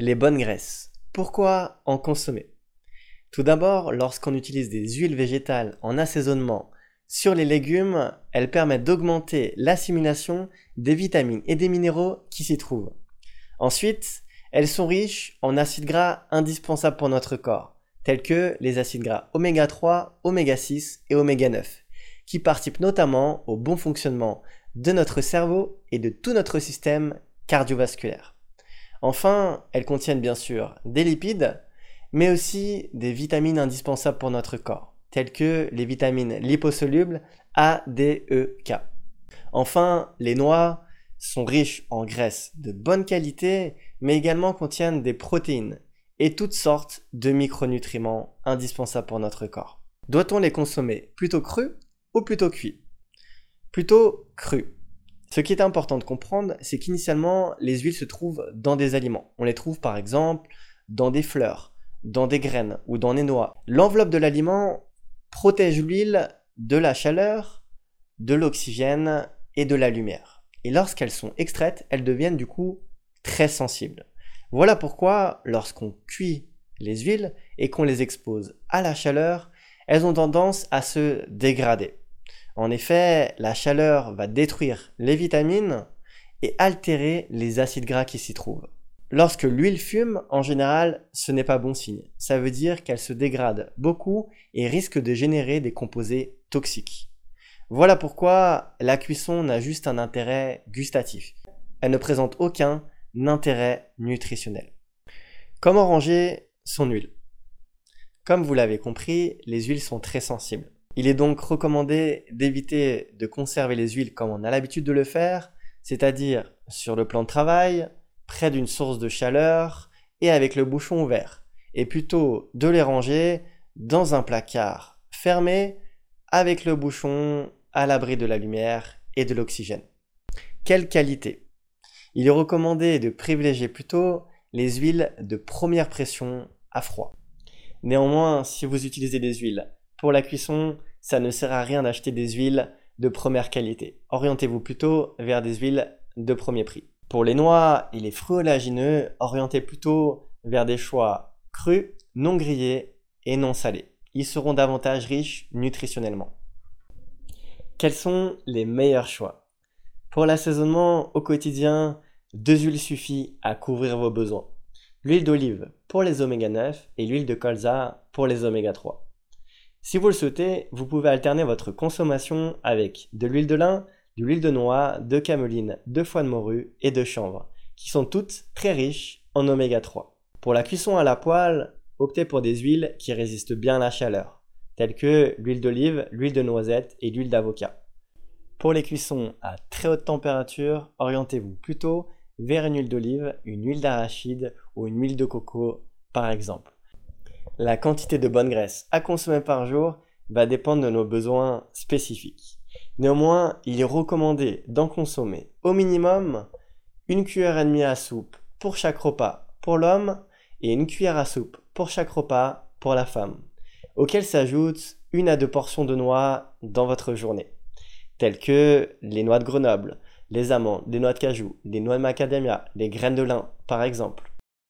Les bonnes graisses. Pourquoi en consommer? Tout d'abord, lorsqu'on utilise des huiles végétales en assaisonnement sur les légumes, elles permettent d'augmenter l'assimilation des vitamines et des minéraux qui s'y trouvent. Ensuite, elles sont riches en acides gras indispensables pour notre corps, tels que les acides gras oméga 3, oméga 6 et oméga 9, qui participent notamment au bon fonctionnement de notre cerveau et de tout notre système cardiovasculaire. Enfin, elles contiennent bien sûr des lipides, mais aussi des vitamines indispensables pour notre corps, telles que les vitamines liposolubles A, D, E, K. Enfin, les noix sont riches en graisses de bonne qualité, mais également contiennent des protéines et toutes sortes de micronutriments indispensables pour notre corps. Doit-on les consommer plutôt crus ou plutôt cuits? Plutôt crus. Ce qui est important de comprendre, c'est qu'initialement, les huiles se trouvent dans des aliments. On les trouve par exemple dans des fleurs, dans des graines ou dans des noix. L'enveloppe de l'aliment protège l'huile de la chaleur, de l'oxygène et de la lumière. Et lorsqu'elles sont extraites, elles deviennent du coup très sensibles. Voilà pourquoi lorsqu'on cuit les huiles et qu'on les expose à la chaleur, elles ont tendance à se dégrader. En effet, la chaleur va détruire les vitamines et altérer les acides gras qui s'y trouvent. Lorsque l'huile fume, en général, ce n'est pas bon signe. Ça veut dire qu'elle se dégrade beaucoup et risque de générer des composés toxiques. Voilà pourquoi la cuisson n'a juste un intérêt gustatif. Elle ne présente aucun intérêt nutritionnel. Comment ranger son huile? Comme vous l'avez compris, les huiles sont très sensibles. Il est donc recommandé d'éviter de conserver les huiles comme on a l'habitude de le faire, c'est-à-dire sur le plan de travail, près d'une source de chaleur et avec le bouchon ouvert, et plutôt de les ranger dans un placard fermé avec le bouchon à l'abri de la lumière et de l'oxygène. Quelle qualité Il est recommandé de privilégier plutôt les huiles de première pression à froid. Néanmoins, si vous utilisez des huiles pour la cuisson, ça ne sert à rien d'acheter des huiles de première qualité. Orientez-vous plutôt vers des huiles de premier prix. Pour les noix et les fruits oléagineux, orientez plutôt vers des choix crus, non grillés et non salés. Ils seront davantage riches nutritionnellement. Quels sont les meilleurs choix? Pour l'assaisonnement au quotidien, deux huiles suffit à couvrir vos besoins. L'huile d'olive pour les oméga 9 et l'huile de colza pour les oméga 3. Si vous le souhaitez, vous pouvez alterner votre consommation avec de l'huile de lin, de l'huile de noix, de cameline, de foie de morue et de chanvre, qui sont toutes très riches en oméga 3. Pour la cuisson à la poêle, optez pour des huiles qui résistent bien à la chaleur, telles que l'huile d'olive, l'huile de noisette et l'huile d'avocat. Pour les cuissons à très haute température, orientez-vous plutôt vers une huile d'olive, une huile d'arachide ou une huile de coco par exemple. La quantité de bonne graisse à consommer par jour va dépendre de nos besoins spécifiques. Néanmoins, il est recommandé d'en consommer au minimum une cuillère et demie à soupe pour chaque repas pour l'homme et une cuillère à soupe pour chaque repas pour la femme, auquel s'ajoutent une à deux portions de noix dans votre journée, telles que les noix de Grenoble, les amandes, les noix de cajou, les noix de macadamia, les graines de lin par exemple.